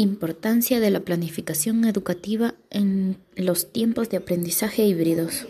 Importancia de la planificación educativa en los tiempos de aprendizaje híbridos.